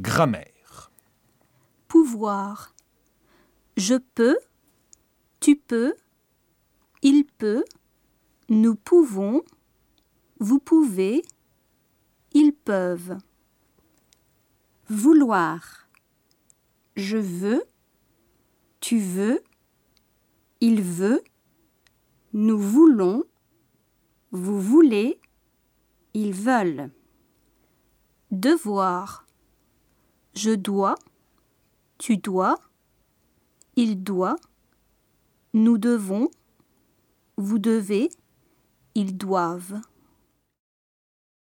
Grammaire. pouvoir. Je peux, tu peux, il peut, nous pouvons, vous pouvez, ils peuvent. Vouloir. Je veux, tu veux, il veut, nous voulons, vous voulez, ils veulent. Devoir. Je dois, tu dois, il doit, nous devons, vous devez, ils doivent.